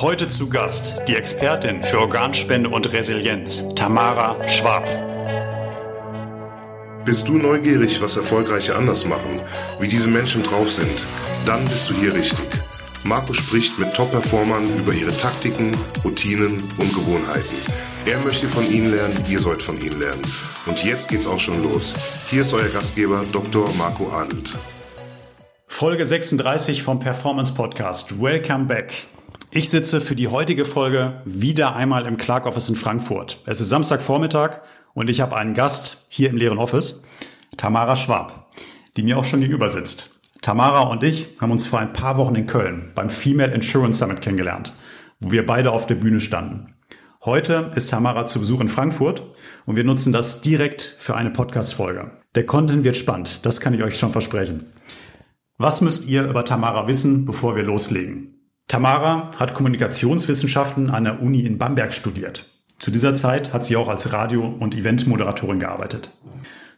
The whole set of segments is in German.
Heute zu Gast die Expertin für Organspende und Resilienz, Tamara Schwab. Bist du neugierig, was Erfolgreiche anders machen, wie diese Menschen drauf sind? Dann bist du hier richtig. Marco spricht mit Top-Performern über ihre Taktiken, Routinen und Gewohnheiten. Er möchte von ihnen lernen, ihr sollt von ihnen lernen. Und jetzt geht's auch schon los. Hier ist euer Gastgeber Dr. Marco Adelt. Folge 36 vom Performance Podcast. Welcome back. Ich sitze für die heutige Folge wieder einmal im Clark Office in Frankfurt. Es ist Samstagvormittag und ich habe einen Gast hier im leeren Office, Tamara Schwab, die mir auch schon gegenüber sitzt. Tamara und ich haben uns vor ein paar Wochen in Köln beim Female Insurance Summit kennengelernt, wo wir beide auf der Bühne standen. Heute ist Tamara zu Besuch in Frankfurt und wir nutzen das direkt für eine Podcast-Folge. Der Content wird spannend, das kann ich euch schon versprechen. Was müsst ihr über Tamara wissen, bevor wir loslegen? Tamara hat Kommunikationswissenschaften an der Uni in Bamberg studiert. Zu dieser Zeit hat sie auch als Radio- und Eventmoderatorin gearbeitet.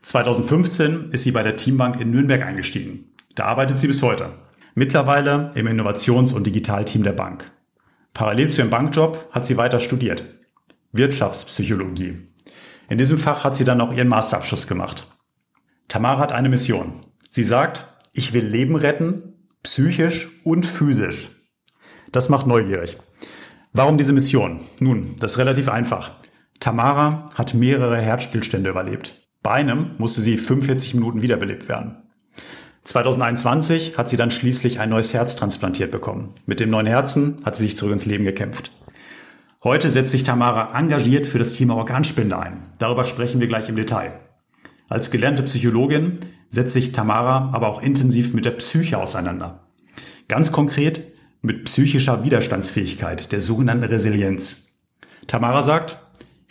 2015 ist sie bei der Teambank in Nürnberg eingestiegen. Da arbeitet sie bis heute. Mittlerweile im Innovations- und Digitalteam der Bank. Parallel zu ihrem Bankjob hat sie weiter studiert. Wirtschaftspsychologie. In diesem Fach hat sie dann auch ihren Masterabschluss gemacht. Tamara hat eine Mission. Sie sagt, ich will Leben retten, psychisch und physisch. Das macht neugierig. Warum diese Mission? Nun, das ist relativ einfach. Tamara hat mehrere Herzstillstände überlebt. Bei einem musste sie 45 Minuten wiederbelebt werden. 2021 hat sie dann schließlich ein neues Herz transplantiert bekommen. Mit dem neuen Herzen hat sie sich zurück ins Leben gekämpft. Heute setzt sich Tamara engagiert für das Thema Organspende ein. Darüber sprechen wir gleich im Detail. Als gelernte Psychologin setzt sich Tamara aber auch intensiv mit der Psyche auseinander. Ganz konkret mit psychischer Widerstandsfähigkeit, der sogenannten Resilienz. Tamara sagt,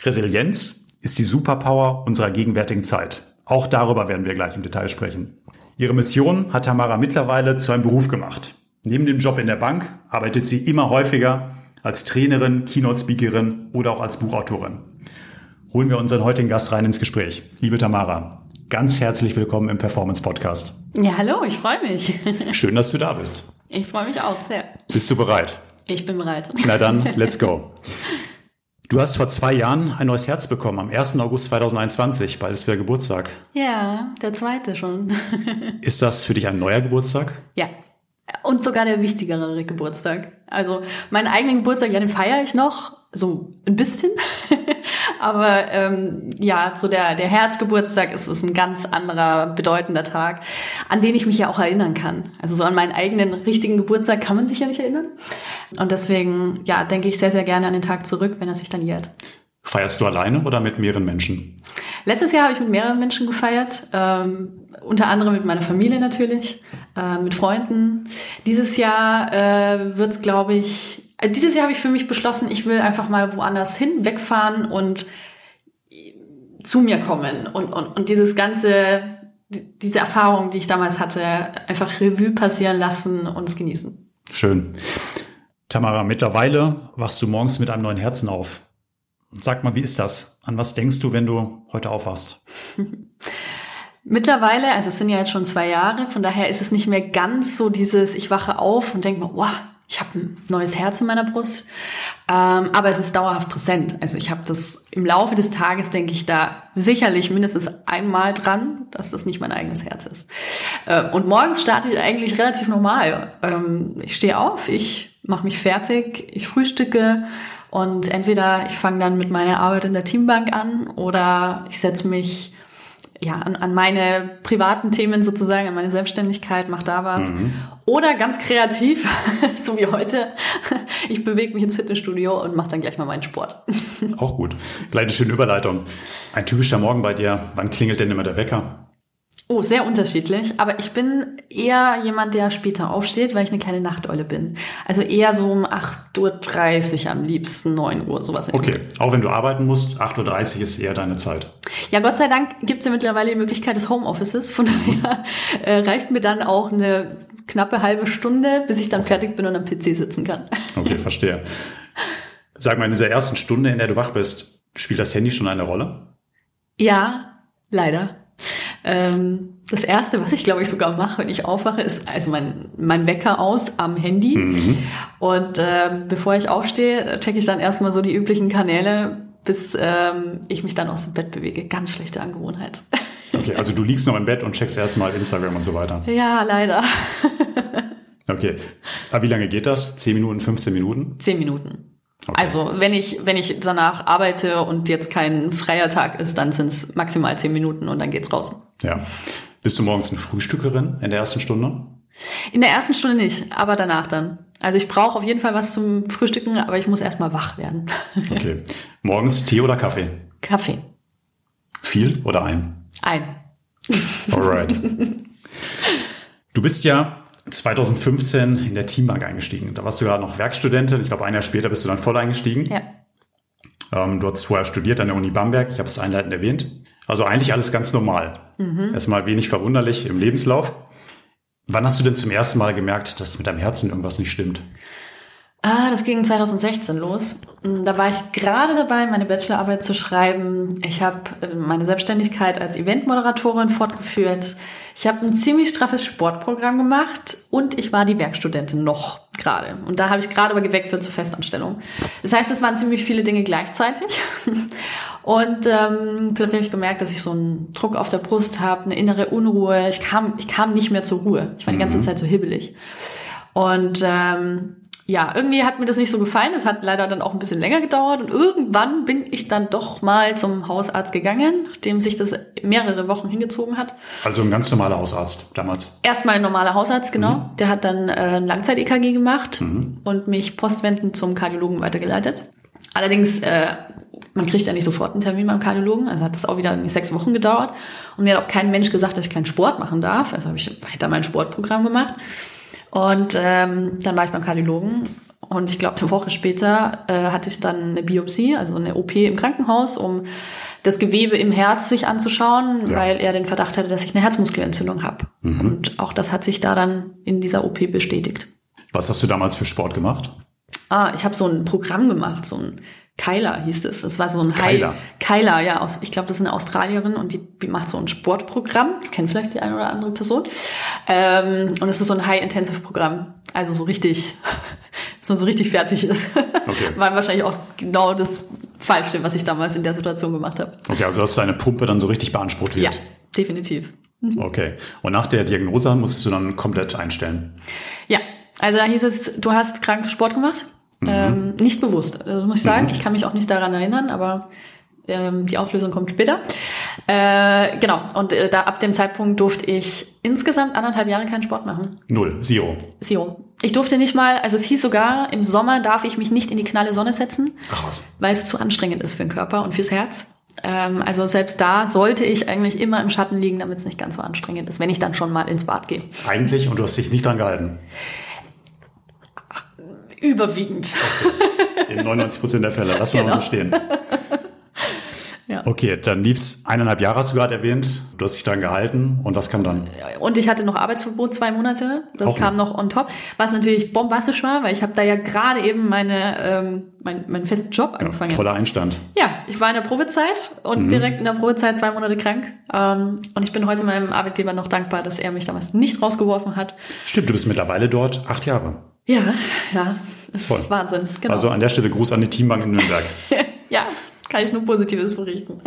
Resilienz ist die Superpower unserer gegenwärtigen Zeit. Auch darüber werden wir gleich im Detail sprechen. Ihre Mission hat Tamara mittlerweile zu einem Beruf gemacht. Neben dem Job in der Bank arbeitet sie immer häufiger als Trainerin, Keynote-Speakerin oder auch als Buchautorin. Holen wir unseren heutigen Gast rein ins Gespräch. Liebe Tamara, ganz herzlich willkommen im Performance Podcast. Ja, hallo, ich freue mich. Schön, dass du da bist. Ich freue mich auch sehr. Bist du bereit? Ich bin bereit. Na dann, let's go. Du hast vor zwei Jahren ein neues Herz bekommen, am 1. August 2021, bald ist wieder Geburtstag. Ja, der zweite schon. Ist das für dich ein neuer Geburtstag? Ja. Und sogar der wichtigere Geburtstag. Also meinen eigenen Geburtstag, ja, den feiere ich noch, so ein bisschen. Aber ähm, ja, so der, der Herzgeburtstag ist, ist ein ganz anderer, bedeutender Tag, an den ich mich ja auch erinnern kann. Also so an meinen eigenen richtigen Geburtstag kann man sich ja nicht erinnern. Und deswegen, ja, denke ich sehr, sehr gerne an den Tag zurück, wenn er sich dann jährt. Feierst du alleine oder mit mehreren Menschen? Letztes Jahr habe ich mit mehreren Menschen gefeiert, ähm, unter anderem mit meiner Familie natürlich, äh, mit Freunden. Dieses Jahr äh, wird es, glaube ich, dieses Jahr habe ich für mich beschlossen, ich will einfach mal woanders hin, wegfahren und zu mir kommen und, und, und dieses ganze, diese Erfahrung, die ich damals hatte, einfach Revue passieren lassen und es genießen. Schön. Tamara, mittlerweile wachst du morgens mit einem neuen Herzen auf. Sag mal, wie ist das? An was denkst du, wenn du heute aufwachst? Mittlerweile, also es sind ja jetzt schon zwei Jahre, von daher ist es nicht mehr ganz so dieses, ich wache auf und denke mir, wow, ich habe ein neues Herz in meiner Brust, ähm, aber es ist dauerhaft präsent. Also ich habe das im Laufe des Tages, denke ich, da sicherlich mindestens einmal dran, dass das nicht mein eigenes Herz ist. Äh, und morgens starte ich eigentlich relativ normal. Ähm, ich stehe auf, ich mache mich fertig, ich frühstücke und entweder ich fange dann mit meiner Arbeit in der Teambank an oder ich setze mich ja, an, an meine privaten Themen sozusagen, an meine Selbstständigkeit, mach da was. Mhm. Oder ganz kreativ, so wie heute, ich bewege mich ins Fitnessstudio und mache dann gleich mal meinen Sport. Auch gut. Gleich eine schöne Überleitung. Ein typischer Morgen bei dir, wann klingelt denn immer der Wecker? Oh, sehr unterschiedlich. Aber ich bin eher jemand, der später aufsteht, weil ich eine kleine Nachteule bin. Also eher so um 8.30 Uhr am liebsten, 9 Uhr, sowas. Okay, auch wenn du arbeiten musst, 8.30 Uhr ist eher deine Zeit. Ja, Gott sei Dank gibt es ja mittlerweile die Möglichkeit des Homeoffices. Von daher äh, reicht mir dann auch eine knappe halbe Stunde, bis ich dann fertig bin und am PC sitzen kann. Okay, verstehe. Sag mal, in dieser ersten Stunde, in der du wach bist, spielt das Handy schon eine Rolle? Ja, leider. Ähm, Das erste, was ich glaube ich sogar mache, wenn ich aufwache, ist also mein, mein Wecker aus am Handy. Mhm. Und äh, bevor ich aufstehe, checke ich dann erstmal so die üblichen Kanäle, bis ähm, ich mich dann aus dem Bett bewege. Ganz schlechte Angewohnheit. Okay, also du liegst noch im Bett und checkst erstmal Instagram und so weiter. Ja, leider. okay. Aber wie lange geht das? 10 Minuten, 15 Minuten? 10 Minuten. Okay. Also wenn ich, wenn ich danach arbeite und jetzt kein freier Tag ist, dann sind es maximal 10 Minuten und dann geht's raus. Ja. Bist du morgens eine Frühstückerin in der ersten Stunde? In der ersten Stunde nicht, aber danach dann. Also ich brauche auf jeden Fall was zum Frühstücken, aber ich muss erstmal wach werden. Okay. Morgens Tee oder Kaffee? Kaffee. Viel oder ein? Ein. Alright. Du bist ja 2015 in der Teambank eingestiegen. Da warst du ja noch Werkstudentin. Ich glaube, ein Jahr später bist du dann voll eingestiegen. Ja. Ähm, du hast vorher studiert an der Uni Bamberg. Ich habe es einleitend erwähnt. Also eigentlich alles ganz normal. Mhm. Erstmal wenig verwunderlich im Lebenslauf. Wann hast du denn zum ersten Mal gemerkt, dass mit deinem Herzen irgendwas nicht stimmt? Ah, das ging 2016 los. Mm, da war ich gerade dabei, meine Bachelorarbeit zu schreiben. Ich habe äh, meine Selbstständigkeit als Eventmoderatorin fortgeführt. Ich habe ein ziemlich straffes Sportprogramm gemacht und ich war die Werkstudentin noch gerade. Und da habe ich gerade aber gewechselt zur Festanstellung. Das heißt, es waren ziemlich viele Dinge gleichzeitig. Und ähm, plötzlich habe ich gemerkt, dass ich so einen Druck auf der Brust habe, eine innere Unruhe. Ich kam, ich kam nicht mehr zur Ruhe. Ich war die ganze mhm. Zeit so hibbelig. Und ähm, ja, irgendwie hat mir das nicht so gefallen. Es hat leider dann auch ein bisschen länger gedauert und irgendwann bin ich dann doch mal zum Hausarzt gegangen, nachdem sich das mehrere Wochen hingezogen hat. Also ein ganz normaler Hausarzt damals? Erstmal ein normaler Hausarzt, genau. Mhm. Der hat dann äh, ein Langzeit-EKG gemacht mhm. und mich postwendend zum Kardiologen weitergeleitet. Allerdings, äh, man kriegt ja nicht sofort einen Termin beim Kardiologen, also hat das auch wieder sechs Wochen gedauert. Und mir hat auch kein Mensch gesagt, dass ich keinen Sport machen darf. Also habe ich weiter mein Sportprogramm gemacht. Und ähm, dann war ich beim Kardiologen und ich glaube, eine Woche später äh, hatte ich dann eine Biopsie, also eine OP im Krankenhaus, um das Gewebe im Herz sich anzuschauen, ja. weil er den Verdacht hatte, dass ich eine Herzmuskelentzündung habe. Mhm. Und auch das hat sich da dann in dieser OP bestätigt. Was hast du damals für Sport gemacht? Ah, ich habe so ein Programm gemacht, so ein Kyla hieß es. Das war so ein Kyla. High, Kyla, ja, aus, ich glaube, das ist eine Australierin und die macht so ein Sportprogramm. Das kennt vielleicht die eine oder andere Person. Ähm, und es ist so ein High-Intensive-Programm. Also so richtig, dass man so richtig fertig ist. Okay. War wahrscheinlich auch genau das Falsche, was ich damals in der Situation gemacht habe. Okay, also dass deine Pumpe dann so richtig beansprucht wird. Ja, definitiv. Okay. Und nach der Diagnose musstest du dann komplett einstellen? Ja, also da hieß es, du hast krank Sport gemacht. Mhm. Ähm, nicht bewusst, also muss ich sagen. Mhm. Ich kann mich auch nicht daran erinnern, aber ähm, die Auflösung kommt später. Äh, genau, und äh, da ab dem Zeitpunkt durfte ich insgesamt anderthalb Jahre keinen Sport machen. Null, Zero. Zero. Ich durfte nicht mal, also es hieß sogar, im Sommer darf ich mich nicht in die knalle Sonne setzen, Ach was. weil es zu anstrengend ist für den Körper und fürs Herz. Ähm, also selbst da sollte ich eigentlich immer im Schatten liegen, damit es nicht ganz so anstrengend ist, wenn ich dann schon mal ins Bad gehe. Eigentlich, und du hast dich nicht dran gehalten. Überwiegend. Okay. In 99 Prozent der Fälle. Lass genau. mal so stehen. Ja. Okay, dann lief's eineinhalb Jahre, hast du gerade erwähnt. Du hast dich dann gehalten und was kam dann? Und ich hatte noch Arbeitsverbot zwei Monate. Das Auch kam noch. noch on top. Was natürlich bombastisch war, weil ich habe da ja gerade eben meine, ähm, mein, meinen festen Job angefangen. Ja, toller Einstand. Ja, ich war in der Probezeit und mhm. direkt in der Probezeit zwei Monate krank. Ähm, und ich bin heute meinem Arbeitgeber noch dankbar, dass er mich damals nicht rausgeworfen hat. Stimmt, du bist mittlerweile dort acht Jahre. Ja, ja, das ist Wahnsinn. Genau. Also an der Stelle Gruß an die Teambank in Nürnberg. ja, kann ich nur Positives berichten.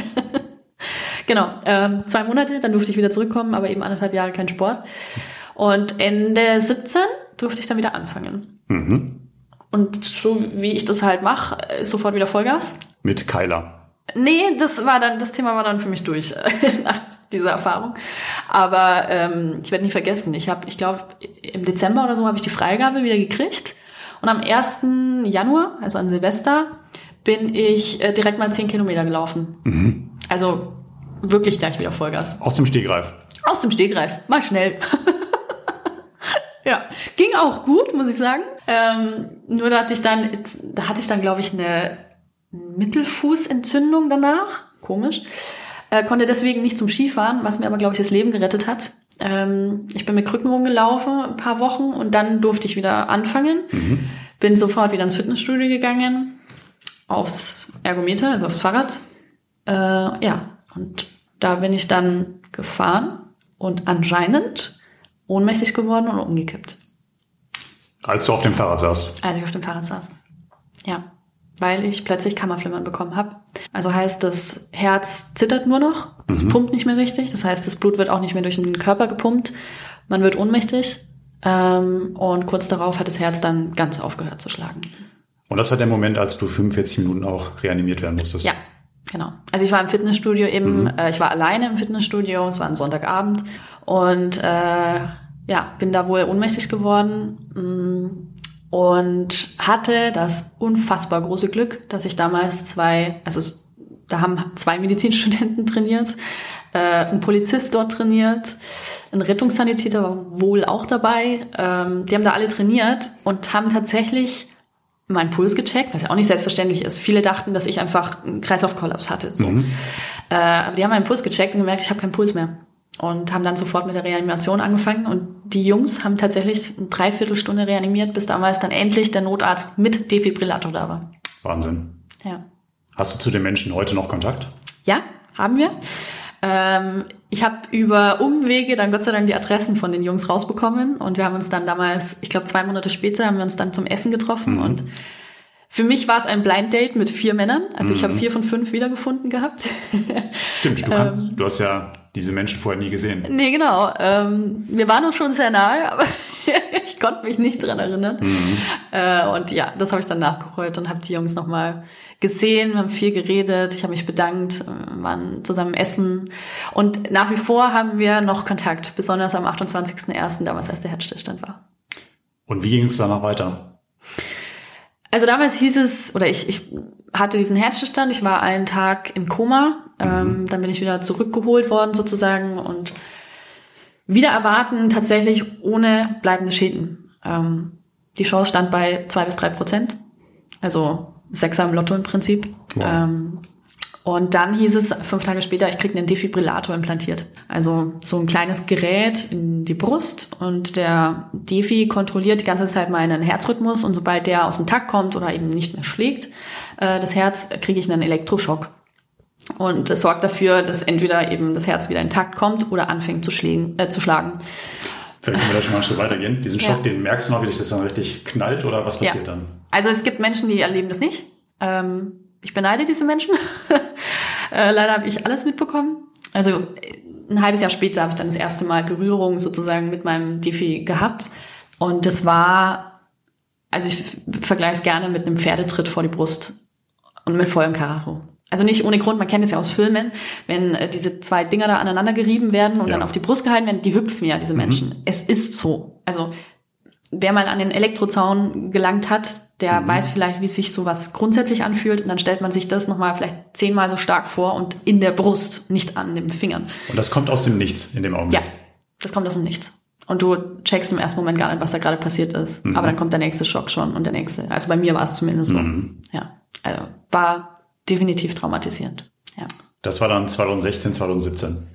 genau, ähm, zwei Monate, dann durfte ich wieder zurückkommen, aber eben anderthalb Jahre kein Sport. Und Ende 17 durfte ich dann wieder anfangen. Mhm. Und so wie ich das halt mache, sofort wieder Vollgas. Mit Keiler. Nee, das war dann, das Thema war dann für mich durch nach dieser Erfahrung. Aber ähm, ich werde nie vergessen, ich habe, ich glaube, im Dezember oder so habe ich die Freigabe wieder gekriegt. Und am 1. Januar, also an Silvester, bin ich äh, direkt mal 10 Kilometer gelaufen. Mhm. Also wirklich gleich wieder Vollgas. Aus dem Stegreif. Aus dem Stegreif, mal schnell. ja, ging auch gut, muss ich sagen. Ähm, nur da hatte ich dann, da hatte ich dann, glaube ich, eine Mittelfußentzündung danach. Komisch. Äh, konnte deswegen nicht zum Skifahren, was mir aber, glaube ich, das Leben gerettet hat. Ähm, ich bin mit Krücken rumgelaufen ein paar Wochen und dann durfte ich wieder anfangen. Mhm. Bin sofort wieder ins Fitnessstudio gegangen, aufs Ergometer, also aufs Fahrrad. Äh, ja, und da bin ich dann gefahren und anscheinend ohnmächtig geworden und umgekippt. Als du auf dem Fahrrad saßt? Als ich auf dem Fahrrad saß. Ja. Weil ich plötzlich Kammerflimmern bekommen habe. Also heißt, das Herz zittert nur noch, es mhm. pumpt nicht mehr richtig. Das heißt, das Blut wird auch nicht mehr durch den Körper gepumpt. Man wird ohnmächtig. Ähm, und kurz darauf hat das Herz dann ganz aufgehört zu schlagen. Und das war der Moment, als du 45 Minuten auch reanimiert werden musstest? Ja, genau. Also ich war im Fitnessstudio eben, mhm. äh, ich war alleine im Fitnessstudio, es war ein Sonntagabend und äh, ja, bin da wohl ohnmächtig geworden mh, mm, und hatte das unfassbar große Glück, dass ich damals zwei, also da haben zwei Medizinstudenten trainiert, äh, ein Polizist dort trainiert, ein Rettungssanitäter war wohl auch dabei. Ähm, die haben da alle trainiert und haben tatsächlich meinen Puls gecheckt, was ja auch nicht selbstverständlich ist. Viele dachten, dass ich einfach einen Kreislaufkollaps hatte. So. Mhm. Äh, aber die haben meinen Puls gecheckt und gemerkt, ich habe keinen Puls mehr. Und haben dann sofort mit der Reanimation angefangen. Und die Jungs haben tatsächlich eine Dreiviertelstunde reanimiert, bis damals dann endlich der Notarzt mit Defibrillator da war. Wahnsinn. Ja. Hast du zu den Menschen heute noch Kontakt? Ja, haben wir. Ähm, ich habe über Umwege dann Gott sei Dank die Adressen von den Jungs rausbekommen und wir haben uns dann damals, ich glaube zwei Monate später, haben wir uns dann zum Essen getroffen mhm. und für mich war es ein Blind Date mit vier Männern. Also mhm. ich habe vier von fünf wiedergefunden gehabt. Stimmt, du, kannst, ähm, du hast ja diese Menschen vorher nie gesehen. Nee, genau. Ähm, wir waren uns schon sehr nahe, aber ich konnte mich nicht dran erinnern. Mhm. Äh, und ja, das habe ich dann nachgeholt und habe die Jungs nochmal gesehen, wir haben viel geredet, ich habe mich bedankt, äh, waren zusammen essen und nach wie vor haben wir noch Kontakt, besonders am 28.01., damals als der Herzstillstand war. Und wie ging es danach weiter? Also damals hieß es, oder ich, ich hatte diesen Herzstillstand, ich war einen Tag im Koma. Ähm, dann bin ich wieder zurückgeholt worden sozusagen und wieder erwarten tatsächlich ohne bleibende Schäden. Ähm, die Chance stand bei zwei bis drei Prozent. Also Sechser im Lotto im Prinzip. Wow. Ähm, und dann hieß es fünf Tage später, ich kriege einen Defibrillator implantiert. Also so ein kleines Gerät in die Brust und der Defi kontrolliert die ganze Zeit meinen Herzrhythmus und sobald der aus dem Takt kommt oder eben nicht mehr schlägt, äh, das Herz, kriege ich einen Elektroschock. Und es sorgt dafür, dass entweder eben das Herz wieder in Takt kommt oder anfängt zu, schlägen, äh, zu schlagen. Vielleicht können wir da schon mal einen Schritt weitergehen. Diesen Schock, ja. den merkst du noch, wie dich das dann richtig knallt oder was passiert ja. dann? Also es gibt Menschen, die erleben das nicht. Ähm, ich beneide diese Menschen. äh, leider habe ich alles mitbekommen. Also ein halbes Jahr später habe ich dann das erste Mal Berührung sozusagen mit meinem Defi gehabt. Und das war, also ich vergleiche es gerne mit einem Pferdetritt vor die Brust und mit vollem Karacho. Also nicht ohne Grund, man kennt es ja aus Filmen, wenn äh, diese zwei Dinger da aneinander gerieben werden und ja. dann auf die Brust gehalten werden, die hüpfen ja, diese Menschen. Mhm. Es ist so. Also wer mal an den Elektrozaun gelangt hat, der mhm. weiß vielleicht, wie sich sowas grundsätzlich anfühlt. Und dann stellt man sich das nochmal vielleicht zehnmal so stark vor und in der Brust, nicht an den Fingern. Und das kommt aus dem Nichts in dem Augenblick? Ja, das kommt aus dem Nichts. Und du checkst im ersten Moment gar nicht, was da gerade passiert ist. Mhm. Aber dann kommt der nächste Schock schon und der nächste. Also bei mir war es zumindest so. Mhm. Ja, also war definitiv traumatisierend. Ja. Das war dann 2016, 2017.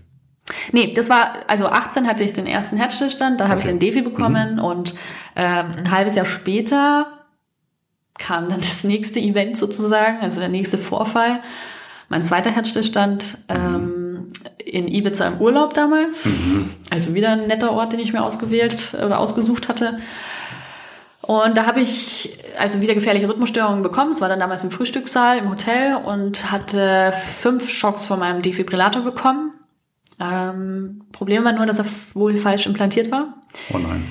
Nee, das war, also 18 hatte ich den ersten Herzstillstand, dann okay. habe ich den Defi bekommen mhm. und ähm, ein halbes Jahr später kam dann das nächste Event sozusagen, also der nächste Vorfall. Mein zweiter Herzstillstand ähm, in Ibiza im Urlaub damals. Mhm. Also wieder ein netter Ort, den ich mir ausgewählt oder ausgesucht hatte. Und da habe ich also wieder gefährliche Rhythmusstörungen bekommen. Es war dann damals im Frühstückssaal im Hotel und hatte fünf Schocks von meinem Defibrillator bekommen. Ähm, Problem war nur, dass er wohl falsch implantiert war. Oh nein.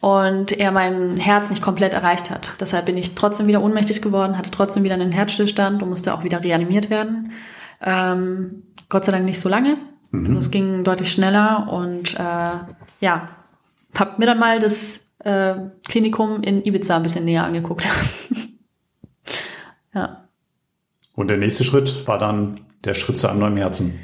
Und er mein Herz nicht komplett erreicht hat. Deshalb bin ich trotzdem wieder ohnmächtig geworden, hatte trotzdem wieder einen Herzstillstand und musste auch wieder reanimiert werden. Ähm, Gott sei Dank nicht so lange. Mhm. Also es ging deutlich schneller und äh, ja, hab mir dann mal das äh, Klinikum in Ibiza ein bisschen näher angeguckt. ja. Und der nächste Schritt war dann der Schritt zu einem neuen Herzen.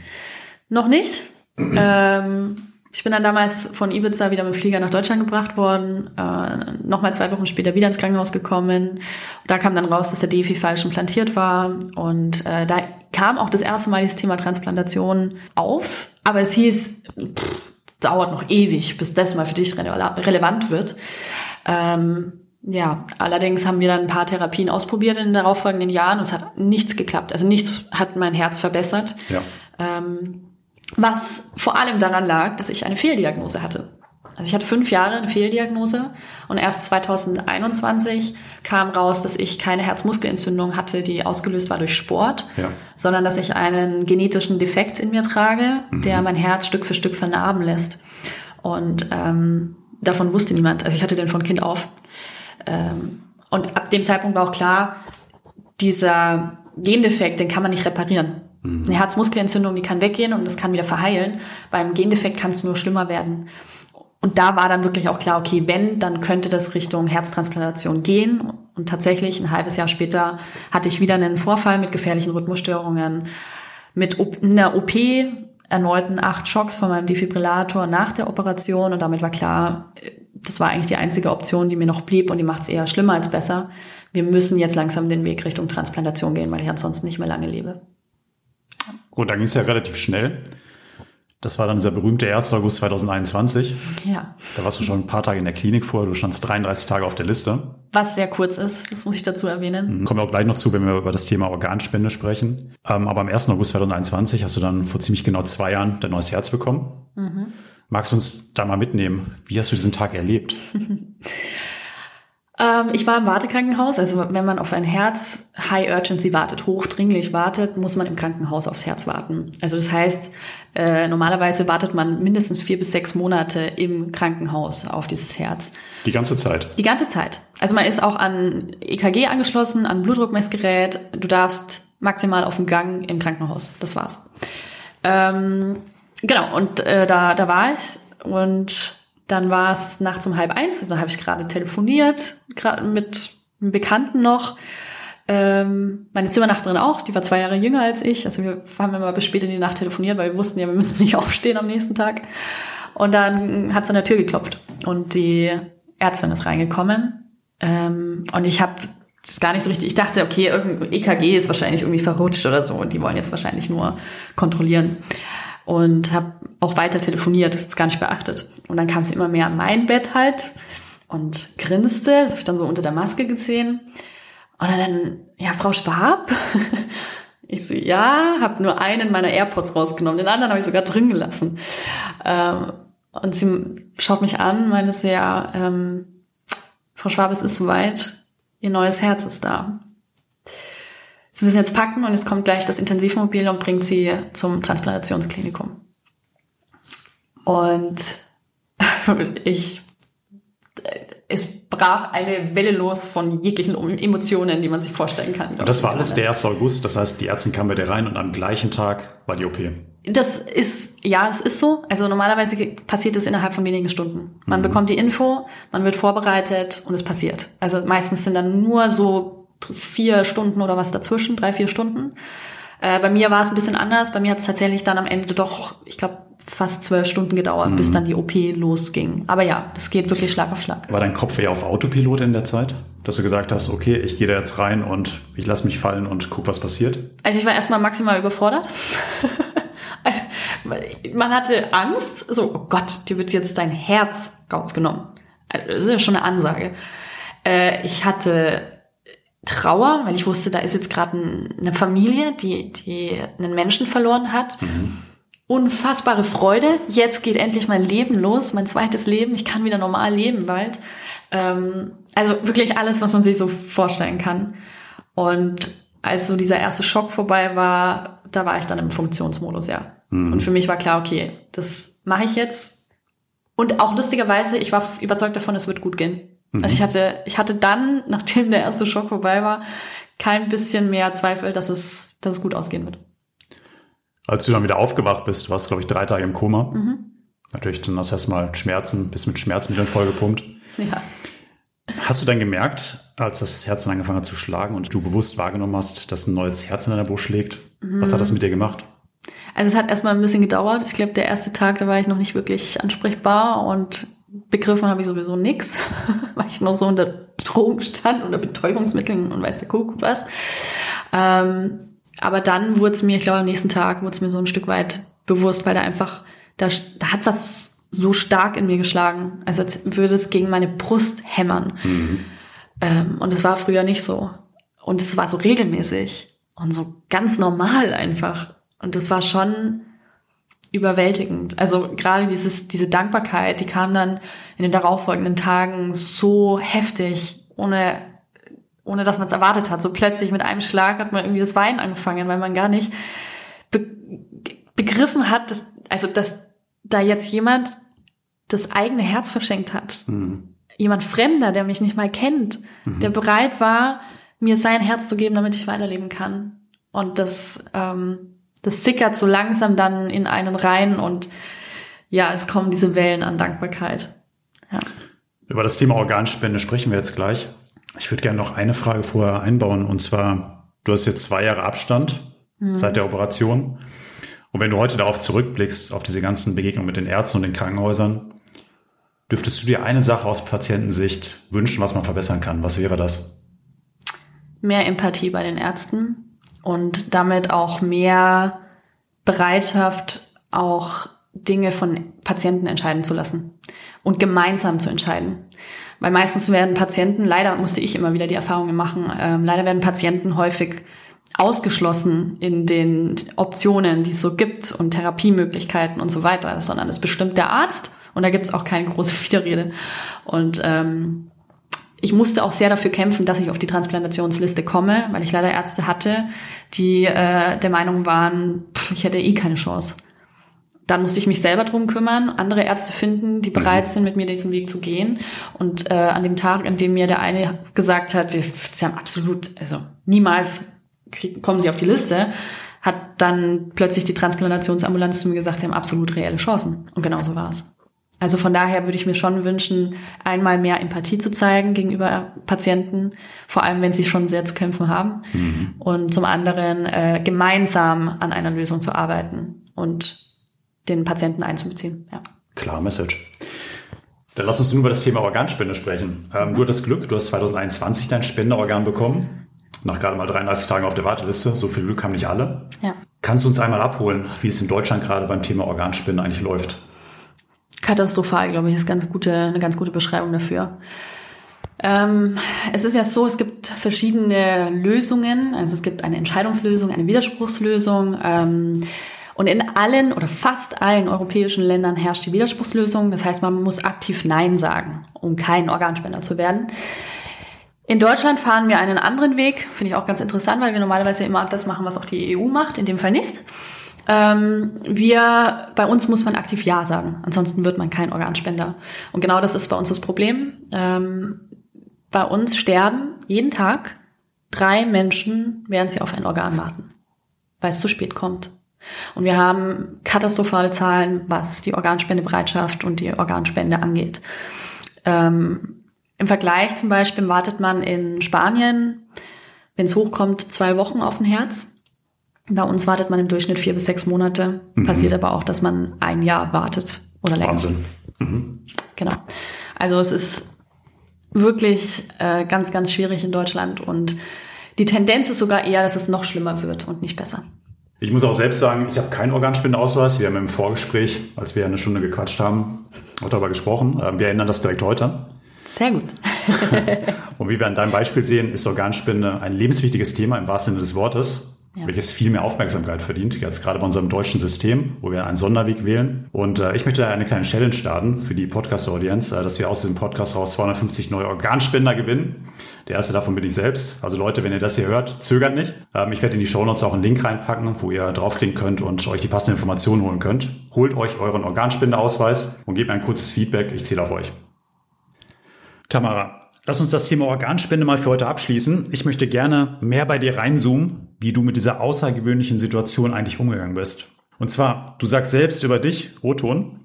Noch nicht ähm, ich bin dann damals von Ibiza wieder mit dem Flieger nach Deutschland gebracht worden, äh, nochmal zwei Wochen später wieder ins Krankenhaus gekommen. Da kam dann raus, dass der Defi falsch implantiert war und äh, da kam auch das erste Mal dieses Thema Transplantation auf, aber es hieß, pff, dauert noch ewig, bis das mal für dich rele relevant wird. Ähm, ja, allerdings haben wir dann ein paar Therapien ausprobiert in den darauffolgenden Jahren und es hat nichts geklappt. Also nichts hat mein Herz verbessert. Ja. Ähm, Was vor allem daran lag, dass ich eine Fehldiagnose hatte. Also ich hatte fünf Jahre eine Fehldiagnose und erst 2021 kam raus, dass ich keine Herzmuskelentzündung hatte, die ausgelöst war durch Sport, ja. sondern dass ich einen genetischen Defekt in mir trage, mhm. der mein Herz Stück für Stück vernarben lässt. Und ähm, davon wusste niemand. Also ich hatte den von Kind auf. Ähm, und ab dem Zeitpunkt war auch klar, dieser Gendefekt, den kann man nicht reparieren. Mhm. Eine Herzmuskelentzündung, die kann weggehen und es kann wieder verheilen. Beim Gendefekt kann es nur schlimmer werden. Und da war dann wirklich auch klar, okay, wenn, dann könnte das Richtung Herztransplantation gehen. Und tatsächlich ein halbes Jahr später hatte ich wieder einen Vorfall mit gefährlichen Rhythmusstörungen, mit einer OP, erneuten acht Schocks von meinem Defibrillator nach der Operation. Und damit war klar, das war eigentlich die einzige Option, die mir noch blieb und die macht es eher schlimmer als besser. Wir müssen jetzt langsam den Weg Richtung Transplantation gehen, weil ich ansonsten nicht mehr lange lebe. Gut, dann ging es ja relativ schnell. Das war dann dieser berühmte 1. August 2021. Ja. Da warst du schon ein paar Tage in der Klinik vor, du standst 33 Tage auf der Liste. Was sehr kurz ist, das muss ich dazu erwähnen. Mhm. Kommen wir auch gleich noch zu, wenn wir über das Thema Organspende sprechen. Ähm, aber am 1. August 2021 hast du dann vor ziemlich genau zwei Jahren dein neues Herz bekommen. Mhm. Magst du uns da mal mitnehmen? Wie hast du diesen Tag erlebt? Ähm, ich war im Wartekrankenhaus. Also wenn man auf ein Herz High Urgency wartet, hochdringlich wartet, muss man im Krankenhaus aufs Herz warten. Also das heißt, äh, normalerweise wartet man mindestens vier bis sechs Monate im Krankenhaus auf dieses Herz. Die ganze Zeit? Die ganze Zeit. Also man ist auch an EKG angeschlossen, an Blutdruckmessgerät. Du darfst maximal auf dem Gang im Krankenhaus. Das war's. Ähm, genau, und äh, da, da war ich und dann war es nachts um halb eins, da habe ich gerade telefoniert, gerade mit einem Bekannten noch. Ähm, meine Zimmernachbarin auch, die war zwei Jahre jünger als ich. Also wir haben immer bis spät in die Nacht telefoniert, weil wir wussten ja, wir müssen nicht aufstehen am nächsten Tag. Und dann hat es an der Tür geklopft und die Ärztin ist reingekommen. Ähm, und ich habe das gar nicht so richtig. Ich dachte, okay, irgendein EKG ist wahrscheinlich irgendwie verrutscht oder so und die wollen jetzt wahrscheinlich nur kontrollieren und habe auch weiter telefoniert, es gar nicht beachtet. Und dann kam sie immer mehr an mein Bett halt und grinste, das habe ich dann so unter der Maske gesehen. Und dann, ja, Frau Schwab? Ich so, ja, habe nur einen meiner AirPods rausgenommen, den anderen habe ich sogar drin gelassen. Ähm, und sie schaut mich an, meinte so, ja, ähm, Frau Schwab, es ist soweit, Ihr neues Herz ist da. Sie müssen jetzt packen und es kommt gleich das Intensivmobil und bringt sie zum Transplantationsklinikum. Und ich, es brach eine Welle los von jeglichen Emotionen, die man sich vorstellen kann. Und das war alles der 1. August, das heißt, die Ärztin kam bei dir rein und am gleichen Tag war die OP. Das ist, ja, es ist so. Also normalerweise passiert es innerhalb von wenigen Stunden. Man mhm. bekommt die Info, man wird vorbereitet und es passiert. Also meistens sind dann nur so vier Stunden oder was dazwischen, drei, vier Stunden. Äh, bei mir war es ein bisschen anders. Bei mir hat es tatsächlich dann am Ende doch, ich glaube, fast zwölf Stunden gedauert, mhm. bis dann die OP losging. Aber ja, das geht wirklich Schlag auf Schlag. War dein Kopf eher auf Autopilot in der Zeit? Dass du gesagt hast, okay, ich gehe da jetzt rein und ich lasse mich fallen und guck, was passiert? Also ich war erstmal maximal überfordert. also, man hatte Angst, so, oh Gott, dir wird jetzt dein Herz rausgenommen. Also, das ist ja schon eine Ansage. Äh, ich hatte Trauer, weil ich wusste, da ist jetzt gerade eine Familie, die, die einen Menschen verloren hat. Mhm. Unfassbare Freude. Jetzt geht endlich mein Leben los, mein zweites Leben. Ich kann wieder normal leben bald. Ähm, also wirklich alles, was man sich so vorstellen kann. Und als so dieser erste Schock vorbei war, da war ich dann im Funktionsmodus, ja. Mhm. Und für mich war klar, okay, das mache ich jetzt. Und auch lustigerweise, ich war überzeugt davon, es wird gut gehen. Mhm. Also ich hatte, ich hatte dann, nachdem der erste Schock vorbei war, kein bisschen mehr Zweifel, dass es, dass es gut ausgehen wird. Als du dann wieder aufgewacht bist, du warst, glaube ich, drei Tage im Koma. Mhm. Natürlich, dann hast du erstmal Schmerzen, bist mit Schmerzmitteln vollgepumpt. Ja. Hast du dann gemerkt, als das Herz dann angefangen hat zu schlagen und du bewusst wahrgenommen hast, dass ein neues Herz in deiner Brust schlägt? Mhm. Was hat das mit dir gemacht? Also es hat erstmal ein bisschen gedauert. Ich glaube, der erste Tag, da war ich noch nicht wirklich ansprechbar und begriffen habe ich sowieso nix, weil ich noch so unter Drogen stand, unter Betäubungsmitteln und weiß der Kuckuck was. Ähm, aber dann wurde es mir, ich glaube am nächsten Tag wurde es mir so ein Stück weit bewusst, weil da einfach, da, da hat was so stark in mir geschlagen, also als würde es gegen meine Brust hämmern. Mhm. Ähm, und es war früher nicht so. Und es war so regelmäßig und so ganz normal einfach. Und das war schon, überwältigend. Also gerade dieses, diese Dankbarkeit, die kam dann in den darauffolgenden Tagen so heftig, ohne, ohne dass man es erwartet hat. So plötzlich mit einem Schlag hat man irgendwie das Weinen angefangen, weil man gar nicht be begriffen hat, dass, also, dass da jetzt jemand das eigene Herz verschenkt hat. Mhm. Jemand Fremder, der mich nicht mal kennt, mhm. der bereit war, mir sein Herz zu geben, damit ich weiterleben kann. Und das, ähm, das sickert so langsam dann in einen rein und ja, es kommen diese Wellen an Dankbarkeit. Ja. Über das Thema Organspende sprechen wir jetzt gleich. Ich würde gerne noch eine Frage vorher einbauen und zwar, du hast jetzt zwei Jahre Abstand mhm. seit der Operation. Und wenn du heute darauf zurückblickst, auf diese ganzen Begegnungen mit den Ärzten und den Krankenhäusern, dürftest du dir eine Sache aus Patientensicht wünschen, was man verbessern kann? Was wäre das? Mehr Empathie bei den Ärzten, und damit auch mehr Bereitschaft, auch Dinge von Patienten entscheiden zu lassen und gemeinsam zu entscheiden. Weil meistens werden Patienten, leider musste ich immer wieder die Erfahrungen machen, äh, leider werden Patienten häufig ausgeschlossen in den Optionen, die es so gibt und Therapiemöglichkeiten und so weiter, sondern es bestimmt der Arzt und da gibt es auch keine große Widerrede. Und ähm, ich musste auch sehr dafür kämpfen, dass ich auf die Transplantationsliste komme, weil ich leider Ärzte hatte, die äh, der Meinung waren, pff, ich hätte eh keine Chance. Dann musste ich mich selber drum kümmern, andere Ärzte finden, die bereit mhm. sind, mit mir diesen Weg zu gehen. Und äh, an dem Tag, an dem mir der eine gesagt hat, sie haben absolut, also niemals kriegen, kommen sie auf die Liste, hat dann plötzlich die Transplantationsambulanz zu mir gesagt, sie haben absolut reelle Chancen. Und genau so war es. Also von daher würde ich mir schon wünschen, einmal mehr Empathie zu zeigen gegenüber Patienten, vor allem wenn sie schon sehr zu kämpfen haben. Mhm. Und zum anderen äh, gemeinsam an einer Lösung zu arbeiten und den Patienten einzubeziehen. Ja. Klar Message. Dann lass uns nun über das Thema Organspende sprechen. Ähm, du hattest Glück, du hast 2021 dein Spenderorgan bekommen. Nach gerade mal 33 Tagen auf der Warteliste. So viel Glück haben nicht alle. Ja. Kannst du uns einmal abholen, wie es in Deutschland gerade beim Thema Organspende eigentlich läuft? Katastrophal, glaube ich, ist ganz gute, eine ganz gute Beschreibung dafür. Ähm, es ist ja so, es gibt verschiedene Lösungen. Also es gibt eine Entscheidungslösung, eine Widerspruchslösung. Ähm, und in allen oder fast allen europäischen Ländern herrscht die Widerspruchslösung. Das heißt, man muss aktiv Nein sagen, um kein Organspender zu werden. In Deutschland fahren wir einen anderen Weg, finde ich auch ganz interessant, weil wir normalerweise immer das machen, was auch die EU macht, in dem Fall nicht. Ähm, wir, bei uns muss man aktiv Ja sagen, ansonsten wird man kein Organspender. Und genau das ist bei uns das Problem. Ähm, bei uns sterben jeden Tag drei Menschen, während sie auf ein Organ warten, weil es zu spät kommt. Und wir haben katastrophale Zahlen, was die Organspendebereitschaft und die Organspende angeht. Ähm, Im Vergleich zum Beispiel wartet man in Spanien, wenn es hochkommt, zwei Wochen auf ein Herz. Bei uns wartet man im Durchschnitt vier bis sechs Monate. Mhm. Passiert aber auch, dass man ein Jahr wartet oder länger. Wahnsinn. Mhm. Genau. Also es ist wirklich äh, ganz, ganz schwierig in Deutschland und die Tendenz ist sogar eher, dass es noch schlimmer wird und nicht besser. Ich muss auch selbst sagen, ich habe keinen Organspendeausweis. Wir haben im Vorgespräch, als wir eine Stunde gequatscht haben, auch darüber gesprochen. Ähm, wir ändern das direkt heute. Sehr gut. und wie wir an deinem Beispiel sehen, ist Organspende ein lebenswichtiges Thema im wahrsten Sinne des Wortes ja. welches viel mehr Aufmerksamkeit verdient, jetzt gerade bei unserem deutschen System, wo wir einen Sonderweg wählen. Und äh, ich möchte eine kleine Challenge starten für die Podcast-Audience, äh, dass wir aus diesem Podcast raus 250 neue Organspender gewinnen. Der erste davon bin ich selbst. Also Leute, wenn ihr das hier hört, zögert nicht. Ähm, ich werde in die Show Notes auch einen Link reinpacken, wo ihr draufklicken könnt und euch die passenden Informationen holen könnt. Holt euch euren Organspendeausweis und gebt mir ein kurzes Feedback. Ich zähle auf euch. Tamara, Lass uns das Thema Organspende mal für heute abschließen. Ich möchte gerne mehr bei dir reinzoomen, wie du mit dieser außergewöhnlichen Situation eigentlich umgegangen bist. Und zwar, du sagst selbst über dich, Roton,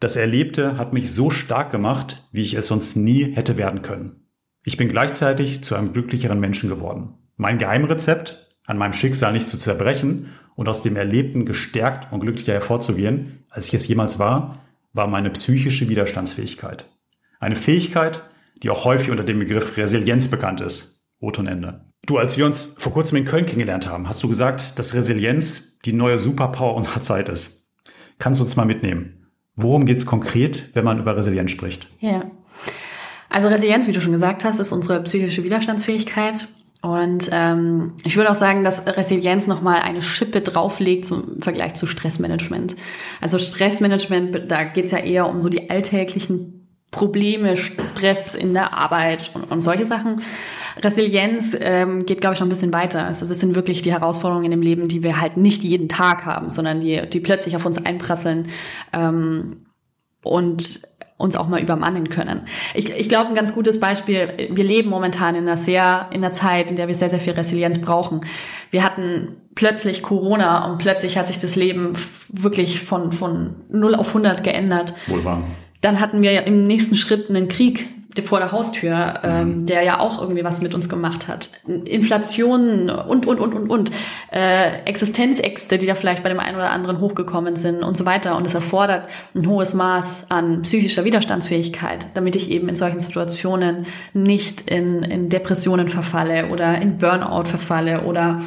das Erlebte hat mich so stark gemacht, wie ich es sonst nie hätte werden können. Ich bin gleichzeitig zu einem glücklicheren Menschen geworden. Mein Geheimrezept, an meinem Schicksal nicht zu zerbrechen und aus dem Erlebten gestärkt und glücklicher hervorzugehen, als ich es jemals war, war meine psychische Widerstandsfähigkeit. Eine Fähigkeit, die auch häufig unter dem Begriff Resilienz bekannt ist. Oton Ende. Du, als wir uns vor kurzem in Köln kennengelernt haben, hast du gesagt, dass Resilienz die neue Superpower unserer Zeit ist. Kannst du uns mal mitnehmen? Worum geht es konkret, wenn man über Resilienz spricht? Ja. Also Resilienz, wie du schon gesagt hast, ist unsere psychische Widerstandsfähigkeit. Und ähm, ich würde auch sagen, dass Resilienz nochmal eine Schippe drauflegt zum Vergleich zu Stressmanagement. Also Stressmanagement, da geht's ja eher um so die alltäglichen Probleme, Stress in der Arbeit und, und solche Sachen. Resilienz ähm, geht, glaube ich, noch ein bisschen weiter. Also es sind wirklich die Herausforderungen im Leben, die wir halt nicht jeden Tag haben, sondern die, die plötzlich auf uns einprasseln. Ähm, und uns auch mal übermannen können. Ich, ich glaube, ein ganz gutes Beispiel, wir leben momentan in einer sehr, in einer Zeit, in der wir sehr, sehr viel Resilienz brauchen. Wir hatten plötzlich Corona und plötzlich hat sich das Leben wirklich von, von 0 auf 100 geändert. Wohl wahr. Dann hatten wir im nächsten Schritt einen Krieg vor der Haustür, ähm, mhm. der ja auch irgendwie was mit uns gemacht hat. Inflation und, und, und, und, und. Äh, Existenzängste, die da vielleicht bei dem einen oder anderen hochgekommen sind und so weiter. Und es erfordert ein hohes Maß an psychischer Widerstandsfähigkeit, damit ich eben in solchen Situationen nicht in, in Depressionen verfalle oder in Burnout verfalle oder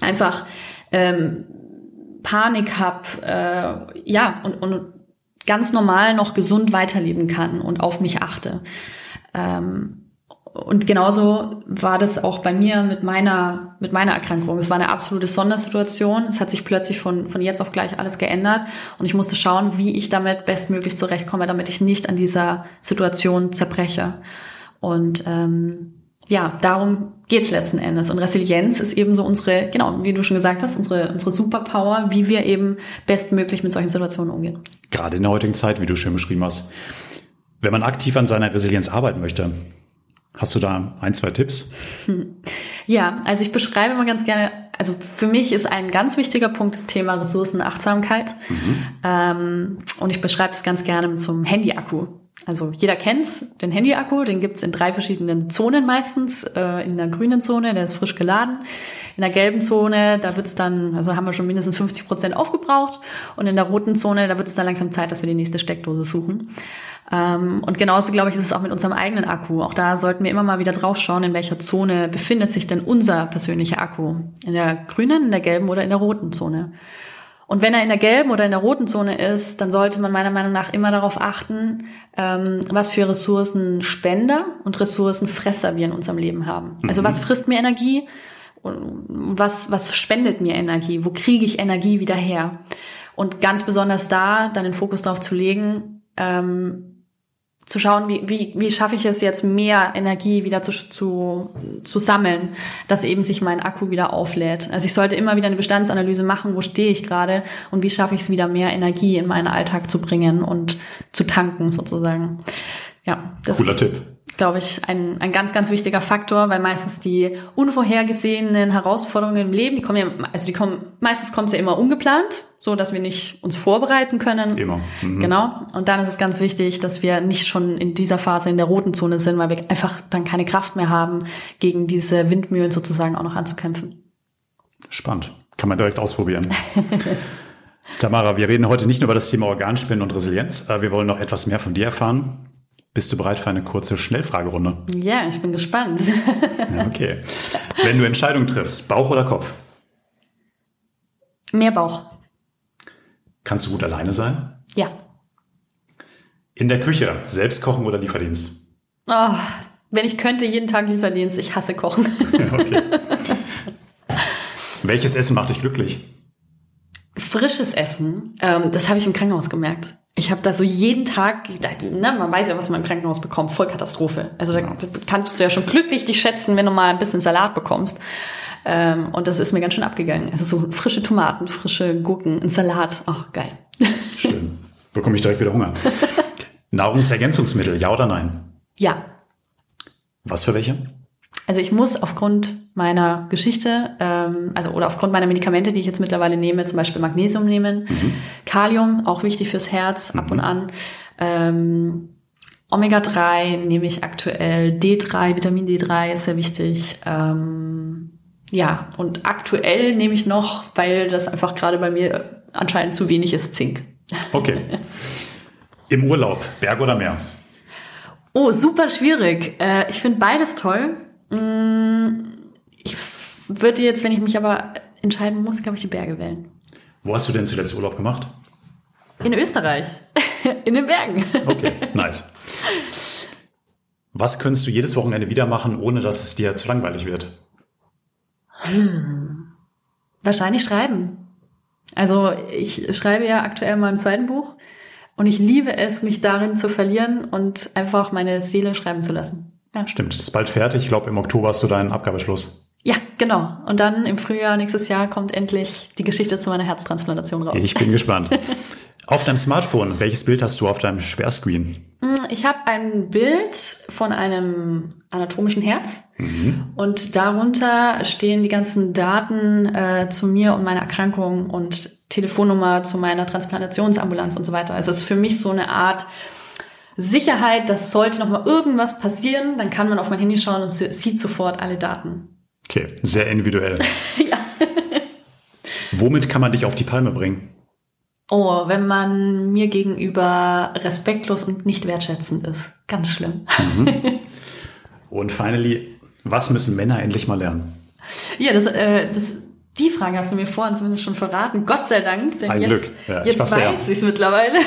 einfach ähm, Panik hab, äh, ja, und, und ganz normal noch gesund weiterleben kann und auf mich achte. Ähm, und genauso war das auch bei mir mit meiner, mit meiner Erkrankung. Es war eine absolute Sondersituation. Es hat sich plötzlich von, von jetzt auf gleich alles geändert. Und ich musste schauen, wie ich damit bestmöglich zurechtkomme, damit ich nicht an dieser Situation zerbreche. Und ähm, ja, darum geht's letzten Endes. Und Resilienz ist eben so unsere, genau, wie du schon gesagt hast, unsere, unsere Superpower, wie wir eben bestmöglich mit solchen Situationen umgehen. Gerade in der heutigen Zeit, wie du schön beschrieben hast. Wenn man aktiv an seiner Resilienz arbeiten möchte, hast du da ein, zwei Tipps? Ja, also ich beschreibe immer ganz gerne, also für mich ist ein ganz wichtiger Punkt das Thema Ressourcenachtsamkeit. Mhm. Ähm, und ich beschreibe es ganz gerne zum Handy-Akku. Also jeder kennt's, den Handy-Akku, den gibt's in drei verschiedenen Zonen meistens. Äh, in der grünen Zone, der ist frisch geladen. In der gelben Zone, da wird's dann, also haben wir schon mindestens 50 Prozent aufgebraucht. Und in der roten Zone, da wird's dann langsam Zeit, dass wir die nächste Steckdose suchen. Ähm, und genauso, glaube ich, ist es auch mit unserem eigenen Akku. Auch da sollten wir immer mal wieder drauf schauen, in welcher Zone befindet sich denn unser persönlicher Akku. In der grünen, in der gelben oder in der roten Zone. Und wenn er in der gelben oder in der roten Zone ist, dann sollte man meiner Meinung nach immer darauf achten, ähm, was für Ressourcenspender und Ressourcenfresser wir in unserem Leben haben. Also mhm. was frisst mir Energie und was, was spendet mir Energie? Wo kriege ich Energie wieder her? Und ganz besonders da dann den Fokus darauf zu legen, ähm, zu schauen, wie, wie, wie schaffe ich es jetzt, mehr Energie wieder zu, zu, zu sammeln, dass eben sich mein Akku wieder auflädt. Also ich sollte immer wieder eine Bestandsanalyse machen, wo stehe ich gerade und wie schaffe ich es wieder, mehr Energie in meinen Alltag zu bringen und zu tanken sozusagen. Ja, das Cooler ist, Tipp. Glaube ich, ein, ein ganz, ganz wichtiger Faktor, weil meistens die unvorhergesehenen Herausforderungen im Leben, die kommen ja, also die kommen, meistens kommt es ja immer ungeplant, so dass wir nicht uns vorbereiten können. Immer. Mhm. Genau. Und dann ist es ganz wichtig, dass wir nicht schon in dieser Phase in der roten Zone sind, weil wir einfach dann keine Kraft mehr haben, gegen diese Windmühlen sozusagen auch noch anzukämpfen. Spannend. Kann man direkt ausprobieren. Tamara, wir reden heute nicht nur über das Thema Organspenden und Resilienz. Wir wollen noch etwas mehr von dir erfahren. Bist du bereit für eine kurze Schnellfragerunde? Ja, ich bin gespannt. okay. Wenn du Entscheidungen triffst, Bauch oder Kopf? Mehr Bauch. Kannst du gut alleine sein? Ja. In der Küche, selbst kochen oder Lieferdienst? Oh, wenn ich könnte, jeden Tag Lieferdienst. Ich hasse Kochen. okay. Welches Essen macht dich glücklich? Frisches Essen. Ähm, das habe ich im Krankenhaus gemerkt. Ich habe da so jeden Tag, na, man weiß ja, was man im Krankenhaus bekommt, Vollkatastrophe. Also da, da kannst du ja schon glücklich dich schätzen, wenn du mal ein bisschen Salat bekommst. Ähm, und das ist mir ganz schön abgegangen. Also so frische Tomaten, frische Gurken, ein Salat. Oh, geil. Schön. Bekomme ich direkt wieder Hunger. Nahrungsergänzungsmittel, ja oder nein? Ja. Was für welche? Also ich muss aufgrund meiner Geschichte, ähm, also oder aufgrund meiner Medikamente, die ich jetzt mittlerweile nehme, zum Beispiel Magnesium nehmen, mhm. Kalium, auch wichtig fürs Herz, ab mhm. und an. Ähm, Omega-3 nehme ich aktuell, D3, Vitamin D3 ist sehr wichtig. Ähm, ja, und aktuell nehme ich noch, weil das einfach gerade bei mir anscheinend zu wenig ist, Zink. Okay. Im Urlaub, Berg oder Meer? Oh, super schwierig. Äh, ich finde beides toll. Mm, ich würde jetzt, wenn ich mich aber entscheiden muss, glaube ich, die Berge wählen. Wo hast du denn zuletzt Urlaub gemacht? In Österreich. In den Bergen. Okay, nice. Was könntest du jedes Wochenende wieder machen, ohne dass es dir zu langweilig wird? Hm. Wahrscheinlich schreiben. Also ich schreibe ja aktuell mal im zweiten Buch und ich liebe es, mich darin zu verlieren und einfach meine Seele schreiben zu lassen. Ja. Stimmt, das ist bald fertig. Ich glaube, im Oktober hast du deinen Abgabeschluss. Ja, genau. Und dann im Frühjahr nächstes Jahr kommt endlich die Geschichte zu meiner Herztransplantation raus. Ich bin gespannt. Auf deinem Smartphone, welches Bild hast du auf deinem Sperrscreen? Hm, ich habe ein Bild von einem anatomischen Herz mhm. und darunter stehen die ganzen Daten äh, zu mir und meiner Erkrankung und Telefonnummer zu meiner Transplantationsambulanz und so weiter. Also es ist für mich so eine Art Sicherheit, dass sollte noch mal irgendwas passieren, dann kann man auf mein Handy schauen und sieht sofort alle Daten. Okay, sehr individuell. ja. Womit kann man dich auf die Palme bringen? Oh, wenn man mir gegenüber respektlos und nicht wertschätzend ist. Ganz schlimm. Mhm. Und finally, was müssen Männer endlich mal lernen? Ja, das, äh, das, die Frage hast du mir vorhin zumindest schon verraten. Gott sei Dank, denn Ein jetzt, Glück. Ja, jetzt weiß ich es mittlerweile.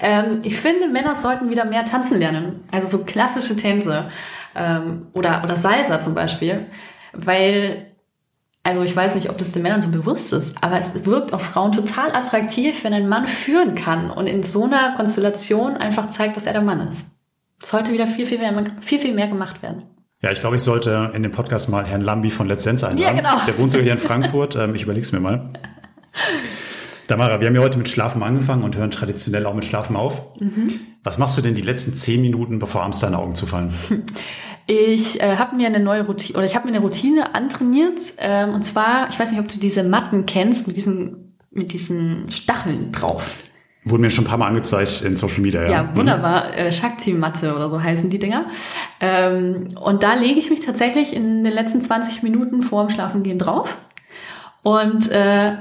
Ähm, ich finde, Männer sollten wieder mehr tanzen lernen. Also so klassische Tänze. Ähm, oder, oder Salsa zum Beispiel. Weil also ich weiß nicht, ob das den Männern so bewusst ist, aber es wirkt auf Frauen total attraktiv, wenn ein Mann führen kann und in so einer Konstellation einfach zeigt, dass er der Mann ist. Es sollte wieder viel, viel mehr, viel, viel mehr gemacht werden. Ja, ich glaube, ich sollte in dem Podcast mal Herrn Lambi von Let's Sense einladen. Ja, genau. Der wohnt sogar hier in Frankfurt. Ähm, ich überlege es mir mal. Tamara, wir haben ja heute mit Schlafen angefangen und hören traditionell auch mit Schlafen auf. Mhm. Was machst du denn die letzten zehn Minuten, bevor abends deine Augen zufallen? Ich äh, habe mir eine neue Routine oder ich habe mir eine Routine antrainiert ähm, und zwar, ich weiß nicht, ob du diese Matten kennst mit diesen mit diesen Stacheln drauf. Wurden mir schon ein paar Mal angezeigt in Social Media. Ja, ja mhm. wunderbar. Äh, Shakti-Matte oder so heißen die Dinger. Ähm, und da lege ich mich tatsächlich in den letzten 20 Minuten vor dem Schlafengehen drauf. Und äh,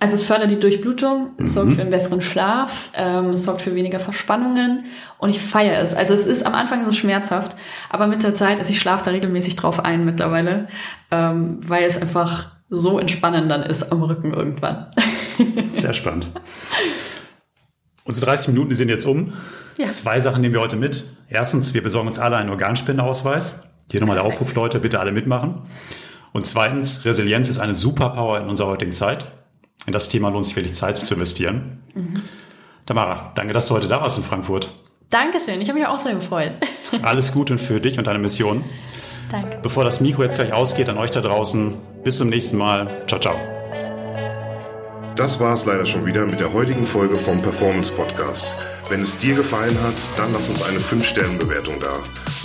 also es fördert die Durchblutung, es sorgt mhm. für einen besseren Schlaf, ähm, sorgt für weniger Verspannungen und ich feiere es. Also es ist am Anfang so schmerzhaft, aber mit der Zeit, also ich schlafe da regelmäßig drauf ein mittlerweile, ähm, weil es einfach so entspannend dann ist am Rücken irgendwann. Sehr spannend. Unsere 30 Minuten sind jetzt um. Ja. Zwei Sachen nehmen wir heute mit. Erstens, wir besorgen uns alle einen Organspendeausweis. Hier nochmal der Aufruf, Leute, bitte alle mitmachen. Und zweitens, Resilienz ist eine Superpower in unserer heutigen Zeit. In das Thema lohnt sich wirklich Zeit zu investieren. Mhm. Tamara, danke, dass du heute da warst in Frankfurt. Dankeschön, ich habe mich auch sehr gefreut. Alles Gute für dich und deine Mission. Danke. Bevor das Mikro jetzt gleich ausgeht, an euch da draußen, bis zum nächsten Mal. Ciao, ciao. Das war es leider schon wieder mit der heutigen Folge vom Performance Podcast. Wenn es dir gefallen hat, dann lass uns eine 5-Sterne-Bewertung da.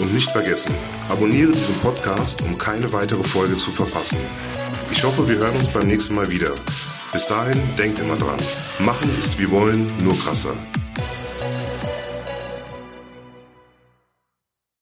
Und nicht vergessen, abonniere diesen Podcast, um keine weitere Folge zu verpassen. Ich hoffe, wir hören uns beim nächsten Mal wieder. Bis dahin, denkt immer dran. Machen ist wie wollen, nur krasser.